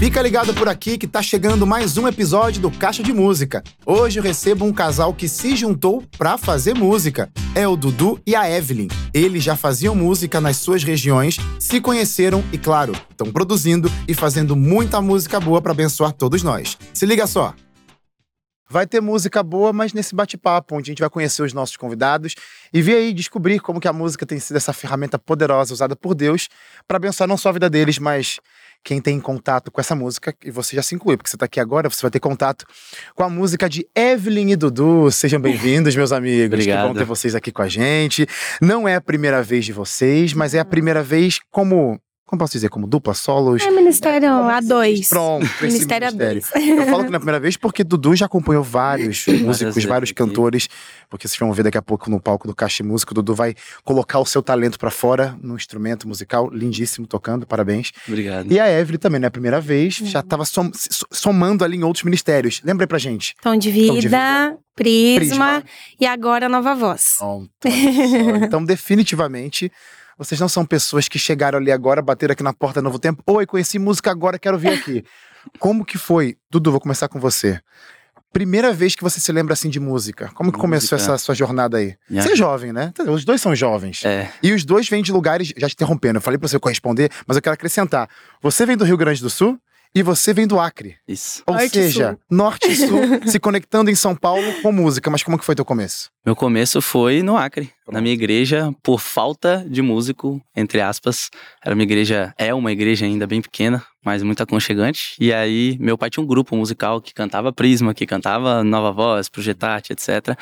Fica ligado por aqui que tá chegando mais um episódio do Caixa de Música. Hoje eu recebo um casal que se juntou pra fazer música. É o Dudu e a Evelyn. Eles já faziam música nas suas regiões, se conheceram e, claro, estão produzindo e fazendo muita música boa para abençoar todos nós. Se liga só. Vai ter música boa, mas nesse bate-papo, onde a gente vai conhecer os nossos convidados e ver aí, descobrir como que a música tem sido essa ferramenta poderosa usada por Deus para abençoar não só a vida deles, mas quem tem contato com essa música, e você já se inclui, porque você está aqui agora, você vai ter contato com a música de Evelyn e Dudu. Sejam bem-vindos, meus amigos. Obrigado. Que bom ter vocês aqui com a gente. Não é a primeira vez de vocês, mas é a primeira vez como como posso dizer, como dupla, solos? É Ministério A2. Pronto, Ministério ministério. A2. Eu falo que não é a primeira vez porque Dudu já acompanhou vários músicos, vários cantores, porque vocês vão ver daqui a pouco no palco do Caixa Música, o Dudu vai colocar o seu talento pra fora no instrumento musical, lindíssimo, tocando, parabéns. Obrigado. E a Evelyn também não é a primeira vez, já tava som- so- somando ali em outros ministérios. Lembra aí pra gente. Tom de Tom de Vida, Prisma, Prisma. e agora Nova Voz. Pronto, então, definitivamente, vocês não são pessoas que chegaram ali agora, bateram aqui na porta Novo Tempo. Oi, conheci música agora, quero vir aqui. Como que foi? Dudu, vou começar com você. Primeira vez que você se lembra assim de música. Como que começou essa sua jornada aí? Minha- Você é jovem, né? Os dois são jovens. É, E os dois vêm de lugares, já te interrompendo, eu falei pra você corresponder, mas eu quero acrescentar. Você vem do Rio Grande do Sul e você vem do Acre. isso. Ou seja, Sul. norte e sul, se conectando em São Paulo com música. Mas como que foi teu começo? Meu começo foi no Acre, na minha igreja, por falta de músico, entre aspas. Era uma igreja, é uma igreja ainda bem pequena, mas muito aconchegante. E aí, meu pai tinha um grupo musical que cantava Prisma, que cantava Nova Voz, Projetarte, etc.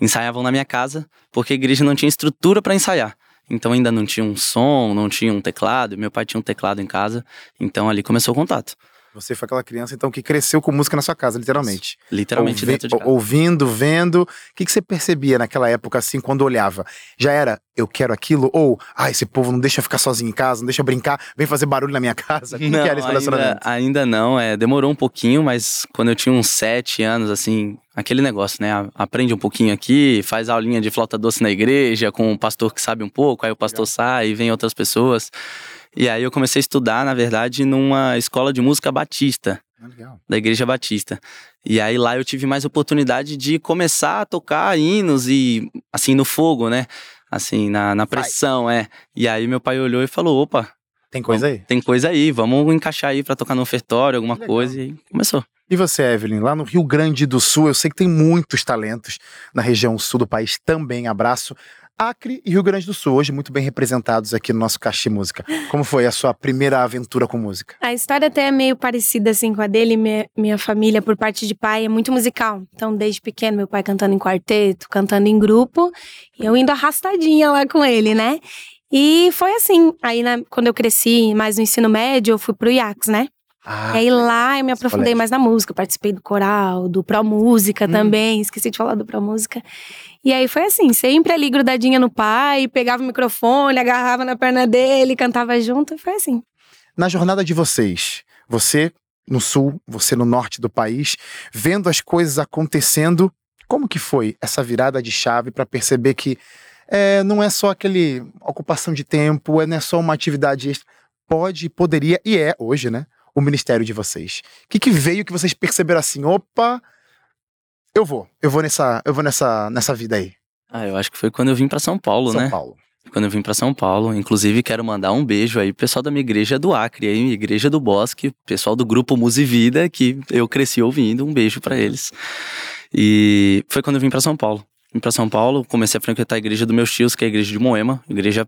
Ensaiavam na minha casa, porque a igreja não tinha estrutura para ensaiar. Então ainda não tinha um som, não tinha um teclado. Meu pai tinha um teclado em casa, então ali começou o contato. Você foi aquela criança, então, que cresceu com música na sua casa, literalmente. Literalmente Ouvi- dentro de casa. Ouvindo, vendo. O que, que você percebia naquela época, assim, quando olhava? Já era, eu quero aquilo? Ou, ah, esse povo não deixa ficar sozinho em casa, não deixa brincar, vem fazer barulho na minha casa? Como Não, que era esse ainda, ainda não, é, demorou um pouquinho, mas quando eu tinha uns sete anos, assim, aquele negócio, né? a- Aprende um pouquinho aqui, faz aulinha de flauta doce na igreja com um pastor que sabe um pouco, aí o pastor sai e vem outras pessoas. E aí eu comecei a estudar, na verdade, numa escola de música batista, Ah, legal. da Igreja Batista. E aí lá eu tive mais oportunidade de começar a tocar hinos e, assim, no fogo, né? Assim, na, na Vai. pressão, é. E aí meu pai olhou e falou: opa, Tem coisa aí? tem coisa aí, vamos encaixar aí pra tocar no ofertório, alguma Legal. coisa. E começou. E você, Evelyn, lá no Rio Grande do Sul, eu sei que tem muitos talentos na região sul do país também. Abraço. Acre e Rio Grande do Sul, hoje muito bem representados aqui no nosso Cachê Música. Como foi a sua primeira aventura com música? A história até é meio parecida assim com a dele. Minha, minha família, por parte de pai, é muito musical. Então, desde pequeno, meu pai cantando em quarteto, cantando em grupo, e eu indo arrastadinha lá com ele, né? E foi assim. Aí, quando eu cresci mais no ensino médio, eu fui pro IACS, né? Ah, E aí lá eu me aprofundei colégio. mais na música, participei do coral, do Pro Música Hum. também, esqueci de falar do Pro Música. E aí foi assim, sempre ali grudadinha no pai, pegava o microfone, agarrava na perna dele, cantava junto, foi assim. na jornada de vocês, você no sul, você no norte do país, vendo as coisas acontecendo, como que foi essa virada de chave para perceber que é, não é só aquele ocupação de tempo, é, não é só uma atividade extra, pode, poderia e é hoje, né? O ministério de vocês. O que, que veio que vocês perceberam assim? Opa, eu vou, eu vou nessa, eu vou nessa, nessa vida aí, Ah, eu acho que foi quando eu vim pra São Paulo, São né? Paulo. Quando eu vim pra São Paulo. Inclusive, quero mandar um beijo aí pro pessoal da minha igreja do Acre, aí, minha igreja do Bosque, pessoal do grupo Musi Vida, que eu cresci ouvindo. Um beijo pra eles. E foi quando eu vim pra São Paulo. Vim pra São Paulo, comecei a frequentar a igreja dos meus tios, que é a igreja de Moema, igreja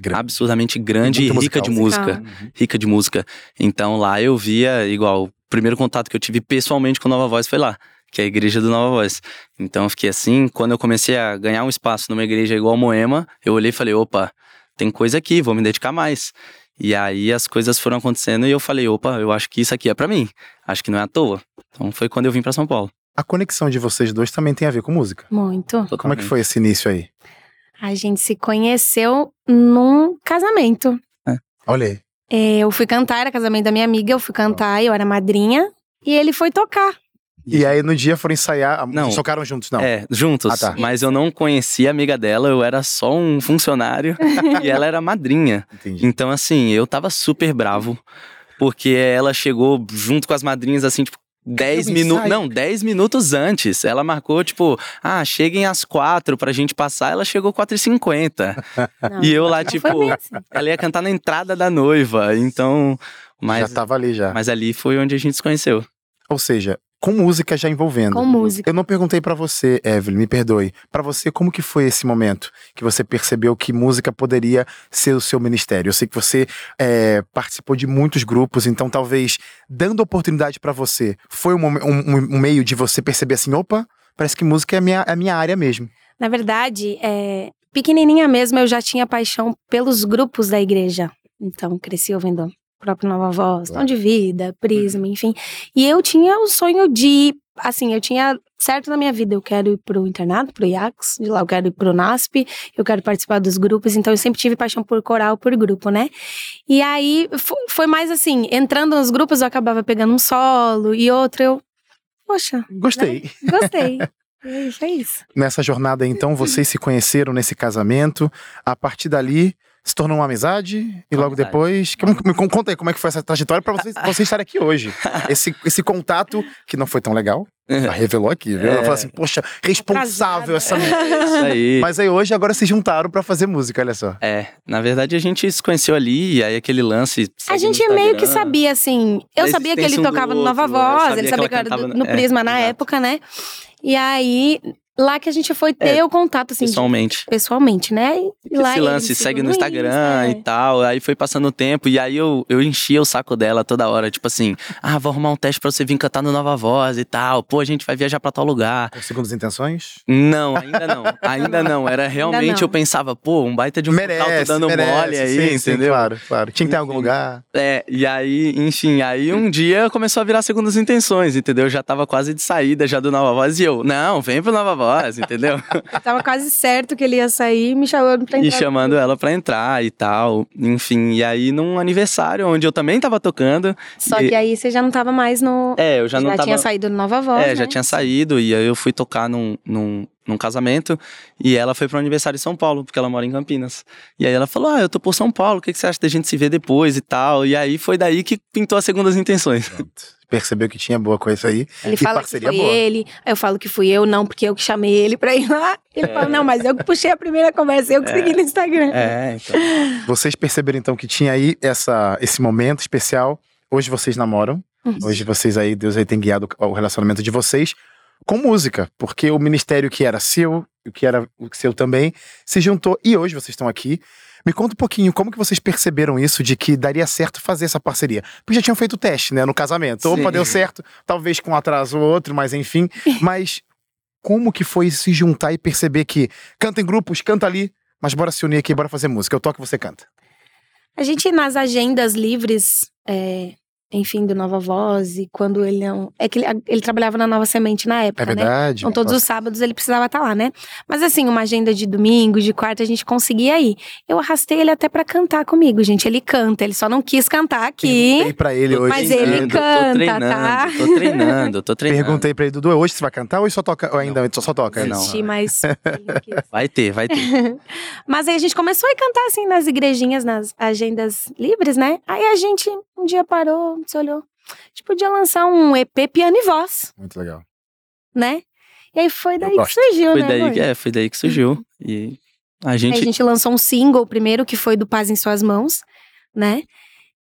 Grande. absurdamente grande e rica de musical. música. Uhum. rica de música. Então lá eu via, igual, o primeiro contato que eu tive pessoalmente com Nova Voz foi lá, que é a igreja do Nova Voz. Então eu fiquei assim, quando eu comecei a ganhar um espaço numa igreja igual Moema, eu olhei e falei, opa, tem coisa aqui, vou me dedicar mais. E aí as coisas foram acontecendo e eu falei, opa, eu acho que isso aqui é pra mim. Acho que não é à toa. Então foi quando eu vim pra São Paulo. A conexão de vocês dois também tem a ver com música. Muito. Como é que foi esse início aí? A gente se conheceu num casamento. Olha aí. É, eu fui cantar, era casamento da minha amiga, eu fui cantar, eu era madrinha. E ele foi tocar. E aí no dia foram ensaiar, Não. tocaram juntos, não? É, juntos. Ah, tá. Mas eu não conhecia a amiga dela, eu era só um funcionário e ela era madrinha. Entendi. Então, assim, eu tava super bravo. Porque ela chegou junto com as madrinhas, assim, tipo, 10 minutos. Não, 10 minutos antes. Ela marcou, tipo, ah, cheguem às 4 pra gente passar. Ela chegou 4h50. e eu lá, tipo, ela ia cantar na entrada da noiva. Então. Mas, já tava ali já. Mas ali foi onde a gente se conheceu. Ou seja, com música já envolvendo. Com música. Eu não perguntei para você, Evelyn, me perdoe. Para você, como que foi esse momento que você percebeu que música poderia ser o seu ministério? Eu sei que você é, participou de muitos grupos, então talvez dando oportunidade para você, foi um, um, um, meio de você perceber assim, opa, parece que música é a minha, é a minha área mesmo. Na verdade, é, pequenininha mesmo, eu já tinha paixão pelos grupos da igreja. Então, cresci ouvindo próprio Nova Voz, Tom de Vida, Prisma, uhum. enfim. E eu tinha o sonho de, assim, eu tinha certo na minha vida, eu quero ir pro internato, pro IACS, de lá eu quero ir pro NASP, eu quero participar dos grupos, então eu sempre tive paixão por coral, por grupo, né? E aí foi mais assim, entrando nos grupos eu acabava pegando um solo e outro eu, poxa. Gostei. Né? Gostei. Foi isso. Nessa jornada, então, vocês se conheceram nesse casamento. A partir dali, se tornou uma amizade e logo amizade. depois. Me, me, conta aí como é que foi essa trajetória para você, você estar aqui hoje. Esse, esse contato que não foi tão legal. Ela revelou aqui, viu? É. Ela falou assim, poxa, responsável essa mulher. É isso aí. Mas aí hoje agora se juntaram para fazer música, olha só. É, na verdade a gente se conheceu ali, e aí aquele lance. A gente meio que sabia, assim. Eu sabia que ele tocava no Nova Voz, ele sabia que, que era no é, Prisma na época, né? E aí, Lá que a gente foi ter é, o contato, assim. Pessoalmente. De, pessoalmente, né? E lá Esse lance, segue no Instagram e tal. Aí foi passando o tempo. E aí eu, eu enchia o saco dela toda hora. Tipo assim, ah, vou arrumar um teste pra você vir cantar no Nova Voz e tal. Pô, a gente vai viajar pra tal lugar. Com segundas intenções? Não, ainda não. ainda não. Era realmente, eu pensava, pô, um baita de um merece, dando merece, mole aí, sim, entendeu? Sim, claro, claro. Tinha que ter algum lugar. É, e aí, enfim, aí um dia começou a virar segundas intenções, entendeu? Eu já tava quase de saída já do Nova Voz. E eu, não, vem pro Nova Voz voz, entendeu? Tava quase certo que ele ia sair me chamando pra entrar. E chamando ela pra entrar e tal. Enfim, e aí num aniversário onde eu também tava tocando. Só e... que aí você já não tava mais no. É, eu já, já não tava. Já tinha saído do Nova Voz. É, né? já tinha saído. E aí eu fui tocar num, num, num casamento e ela foi para o aniversário em São Paulo, porque ela mora em Campinas. E aí ela falou: Ah, eu tô por São Paulo, o que, que você acha da gente se ver depois e tal? E aí foi daí que pintou as segundas intenções. Pronto percebeu que tinha boa coisa aí. Ele fala que foi boa. ele, aí eu falo que fui eu, não, porque eu que chamei ele pra ir lá. Ele é. fala, não, mas eu que puxei a primeira conversa, eu que é. segui no Instagram. É, então. Vocês perceberam então que tinha aí essa, esse momento especial. Hoje vocês namoram. Uhum. Hoje vocês aí, Deus aí tem guiado o relacionamento de vocês com música, porque o ministério que era seu, o que era o seu também, se juntou e hoje vocês estão aqui me conta um pouquinho como que vocês perceberam isso de que daria certo fazer essa parceria. Porque já tinham feito o teste, né, no casamento. Sim. Opa, deu certo, talvez com um atraso ou outro, mas enfim. Mas como que foi se juntar e perceber que canta em grupos, canta ali, mas bora se unir aqui, bora fazer música. Eu toco, você canta. A gente, nas agendas livres, é, enfim, do Nova Voz, e quando ele não. É que ele, ele trabalhava na Nova Semente na época, é né? verdade. Né? Então, todos os sábados ele precisava estar tá lá, né? Mas assim, uma agenda de domingo, de quarta, a gente conseguia ir. Eu arrastei ele até para cantar comigo, gente. Ele canta, ele só não quis cantar aqui. Perguntei pra ele hoje. Mas ele canta, tô treinando, tá? Tô treinando, tô treinando. Perguntei pra ele, Dudu, hoje você vai cantar ou só toca? Ou ainda não. só toca? Não. Assisti, mas. vai ter, vai ter. mas aí a gente começou a cantar assim nas igrejinhas, nas agendas livres, né? Aí a gente um dia parou, se olhou a gente podia lançar um EP piano e voz. Muito legal. Né? E aí foi daí que surgiu, foi né? Daí, é, foi daí que surgiu. E a gente... Aí a gente lançou um single primeiro, que foi do Paz em Suas Mãos, né?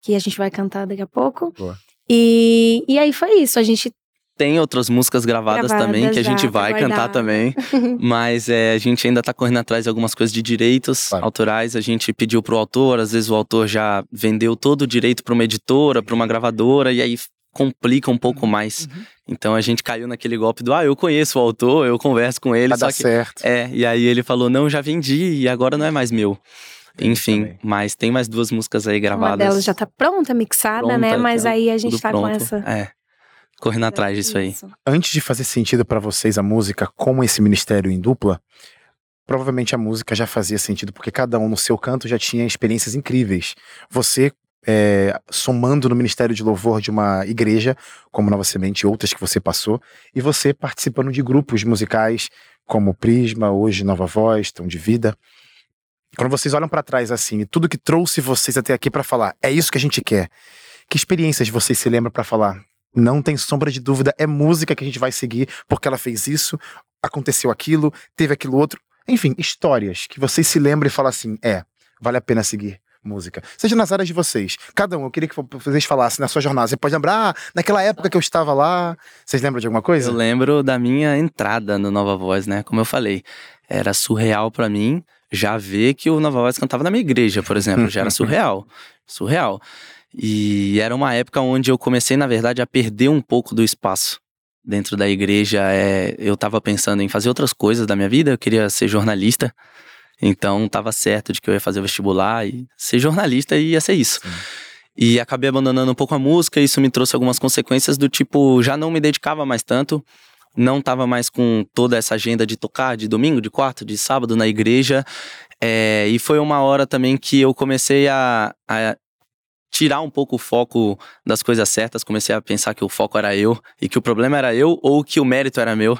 Que a gente vai cantar daqui a pouco. Boa. E, e aí foi isso. A gente tem outras músicas gravadas, gravadas também que a gente vai guardar. cantar também. mas é, a gente ainda tá correndo atrás de algumas coisas de direitos claro. autorais. A gente pediu pro autor, às vezes o autor já vendeu todo o direito para uma editora, para uma gravadora, e aí complica um pouco mais. Uhum. Então a gente caiu naquele golpe do ah, eu conheço o autor, eu converso com ele. Vai dar que, certo. É, e aí ele falou: não, já vendi e agora não é mais meu. Enfim, mas tem mais duas músicas aí gravadas. Uma delas já tá pronta, mixada, pronta, né? Mas aí a gente tá pronto. com essa. É correndo atrás disso aí. Antes de fazer sentido para vocês a música como esse ministério em dupla, provavelmente a música já fazia sentido porque cada um no seu canto já tinha experiências incríveis. Você é, somando no ministério de louvor de uma igreja, como Nova Semente e outras que você passou, e você participando de grupos musicais como Prisma, hoje Nova Voz, Tão de Vida. Quando vocês olham para trás assim, tudo que trouxe vocês até aqui para falar, é isso que a gente quer Que experiências vocês se lembram para falar? Não tem sombra de dúvida, é música que a gente vai seguir porque ela fez isso, aconteceu aquilo, teve aquilo outro. Enfim, histórias que vocês se lembram e falam assim: é, vale a pena seguir música. Seja nas áreas de vocês. Cada um, eu queria que vocês falassem na sua jornada. Você pode lembrar, ah, naquela época que eu estava lá. Vocês lembram de alguma coisa? Eu lembro da minha entrada no Nova Voz, né? Como eu falei, era surreal para mim já ver que o Nova Voz cantava na minha igreja, por exemplo. Já era surreal. Surreal. E era uma época onde eu comecei, na verdade, a perder um pouco do espaço dentro da igreja. É, eu estava pensando em fazer outras coisas da minha vida, eu queria ser jornalista. Então estava certo de que eu ia fazer o vestibular e ser jornalista e ia ser isso. Sim. E acabei abandonando um pouco a música, isso me trouxe algumas consequências do tipo, já não me dedicava mais tanto, não estava mais com toda essa agenda de tocar de domingo, de quarto, de sábado na igreja. É, e foi uma hora também que eu comecei a, a tirar um pouco o foco das coisas certas, comecei a pensar que o foco era eu e que o problema era eu ou que o mérito era meu.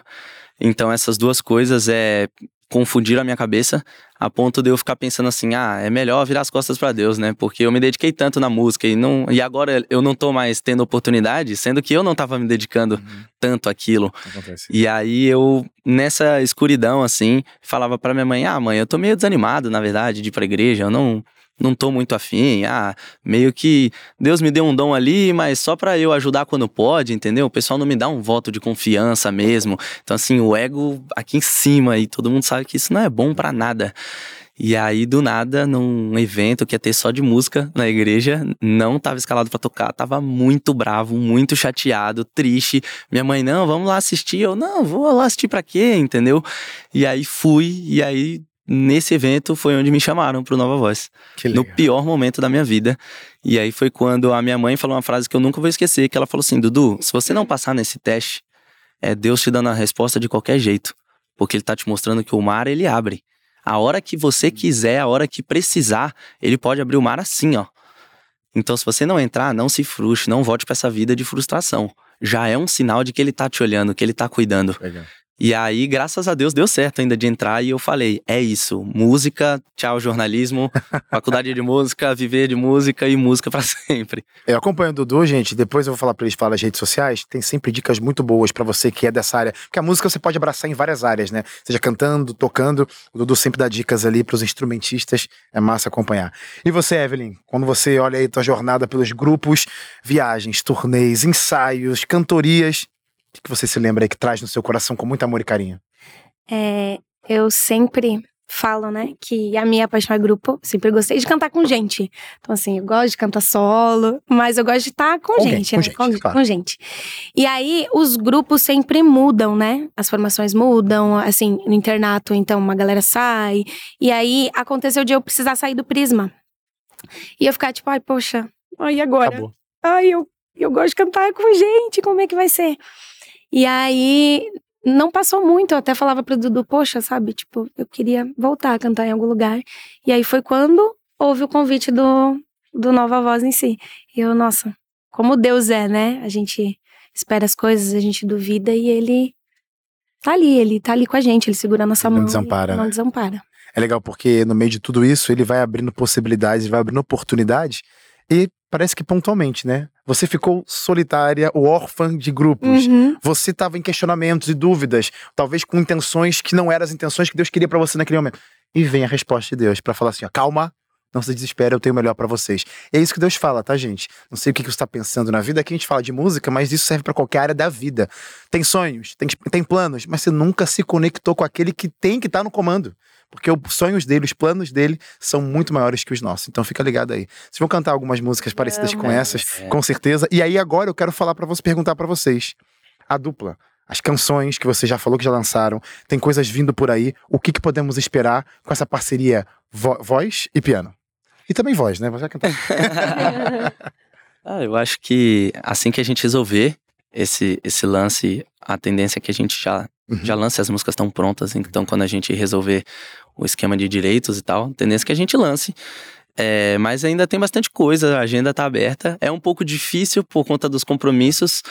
Então essas duas coisas é confundiram a minha cabeça a ponto de eu ficar pensando assim, ah, é melhor virar as costas para Deus, né? Porque eu me dediquei tanto na música e não e agora eu não tô mais tendo oportunidade, sendo que eu não tava me dedicando uhum. tanto aquilo. Acontece. E aí eu nessa escuridão assim, falava para minha mãe: "Ah, mãe, eu tô meio desanimado, na verdade, de ir pra igreja, eu não não tô muito afim, ah, meio que Deus me deu um dom ali, mas só para eu ajudar quando pode, entendeu? O pessoal não me dá um voto de confiança mesmo. Então assim, o ego aqui em cima e todo mundo sabe que isso não é bom para nada. E aí, do nada, num evento que ia ter só de música na igreja, não tava escalado para tocar, tava muito bravo, muito chateado, triste. Minha mãe, não, vamos lá assistir. Eu, não, vou lá assistir pra quê, entendeu? E aí fui, e aí nesse evento foi onde me chamaram pro Nova Voz. No pior momento da minha vida. E aí foi quando a minha mãe falou uma frase que eu nunca vou esquecer, que ela falou assim, Dudu, se você não passar nesse teste, é Deus te dando a resposta de qualquer jeito. Porque ele tá te mostrando que o mar, ele abre. A hora que você quiser, a hora que precisar, ele pode abrir o mar assim, ó. Então, se você não entrar, não se frustre, não volte para essa vida de frustração. Já é um sinal de que ele tá te olhando, que ele tá cuidando. Legal. E aí, graças a Deus, deu certo ainda de entrar e eu falei: é isso, música, tchau jornalismo, faculdade de música, viver de música e música para sempre. Eu acompanho o Dudu, gente, depois eu vou falar para eles falar nas redes sociais, tem sempre dicas muito boas para você que é dessa área, porque a música você pode abraçar em várias áreas, né? Seja cantando, tocando, o Dudu sempre dá dicas ali para os instrumentistas, é massa acompanhar. E você, Evelyn, quando você olha aí tua jornada pelos grupos, viagens, turnês, ensaios, cantorias, o que você se lembra aí que traz no seu coração com muito amor e carinho? É, eu sempre falo, né, que a minha paixão é grupo. Sempre gostei de cantar com gente. Então, assim, eu gosto de cantar solo, mas eu gosto de estar com, com gente, com, né? gente com, claro. com, gente. E aí, os grupos sempre mudam, né? As formações mudam, assim, no internato, então, uma galera sai. E aí, aconteceu de eu precisar sair do Prisma. E eu ficar tipo, ai, poxa, ai, agora? Acabou. Ai, eu, eu gosto de cantar com gente, como é que vai ser? E aí, não passou muito, eu até falava pro Dudu, poxa, sabe, tipo, eu queria voltar a cantar em algum lugar. E aí foi quando houve o convite do, do Nova Voz em si. E eu, nossa, como Deus é, né? A gente espera as coisas, a gente duvida e ele tá ali, ele tá ali com a gente, ele segura a nossa ele mão. Não desampara. Não né? desampara. É legal porque no meio de tudo isso, ele vai abrindo possibilidades, vai abrindo oportunidades e parece que pontualmente, né? Você ficou solitária, órfã de grupos. Uhum. Você estava em questionamentos e dúvidas, talvez com intenções que não eram as intenções que Deus queria para você naquele momento. E vem a resposta de Deus para falar assim: ó, calma, não se desespere, eu tenho o melhor para vocês. E é isso que Deus fala, tá, gente? Não sei o que você está pensando na vida. Aqui a gente fala de música, mas isso serve para qualquer área da vida. Tem sonhos, tem, tem planos, mas você nunca se conectou com aquele que tem que estar tá no comando. Porque os sonhos dele, os planos dele são muito maiores que os nossos. Então fica ligado aí. Vocês vão cantar algumas músicas parecidas com essas, é. com certeza. E aí agora eu quero falar para você, perguntar para vocês. A dupla, as canções que você já falou que já lançaram, tem coisas vindo por aí. O que, que podemos esperar com essa parceria vo voz e piano? E também voz, né? Você vai cantar. ah, eu acho que assim que a gente resolver esse, esse lance, a tendência é que a gente já Uhum. Já lance, as músicas estão prontas, então quando a gente resolver o esquema de direitos e tal, tendência é que a gente lance. É, mas ainda tem bastante coisa, a agenda está aberta. É um pouco difícil por conta dos compromissos,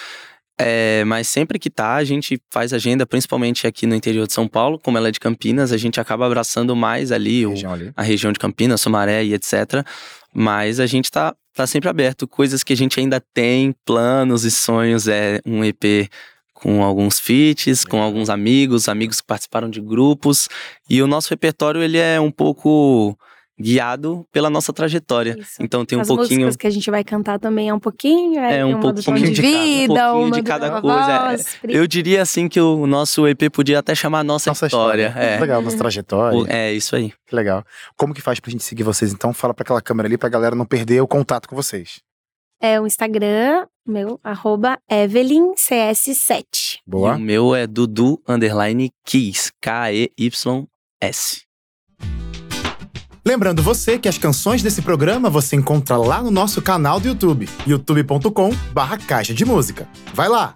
é, mas sempre que tá, a gente faz agenda, principalmente aqui no interior de São Paulo, como ela é de Campinas, a gente acaba abraçando mais ali, a, o, região, ali. a região de Campinas, Sumaré e etc. Mas a gente tá tá sempre aberto. Coisas que a gente ainda tem, planos e sonhos, é um EP com alguns feats, com alguns amigos, amigos que participaram de grupos. E o nosso repertório, ele é um pouco guiado pela nossa trajetória. Isso. Então tem um As pouquinho. músicas que a gente vai cantar também é um pouquinho, é, é um pouco, pouquinho de, vida, um pouquinho de cada coisa. Voz, é, eu diria assim que o nosso EP podia até chamar nossa, nossa história. história. É. Legal, nossa trajetória. É isso aí. Que legal. Como que faz pra gente seguir vocês? Então fala para aquela câmera ali pra galera não perder o contato com vocês. É o Instagram, meu, arroba EvelynCS7. Boa. E o meu é Dudu Underline Keys, K-E-Y-S. Lembrando você que as canções desse programa você encontra lá no nosso canal do YouTube, youtube.com barra Caixa de Música. Vai lá!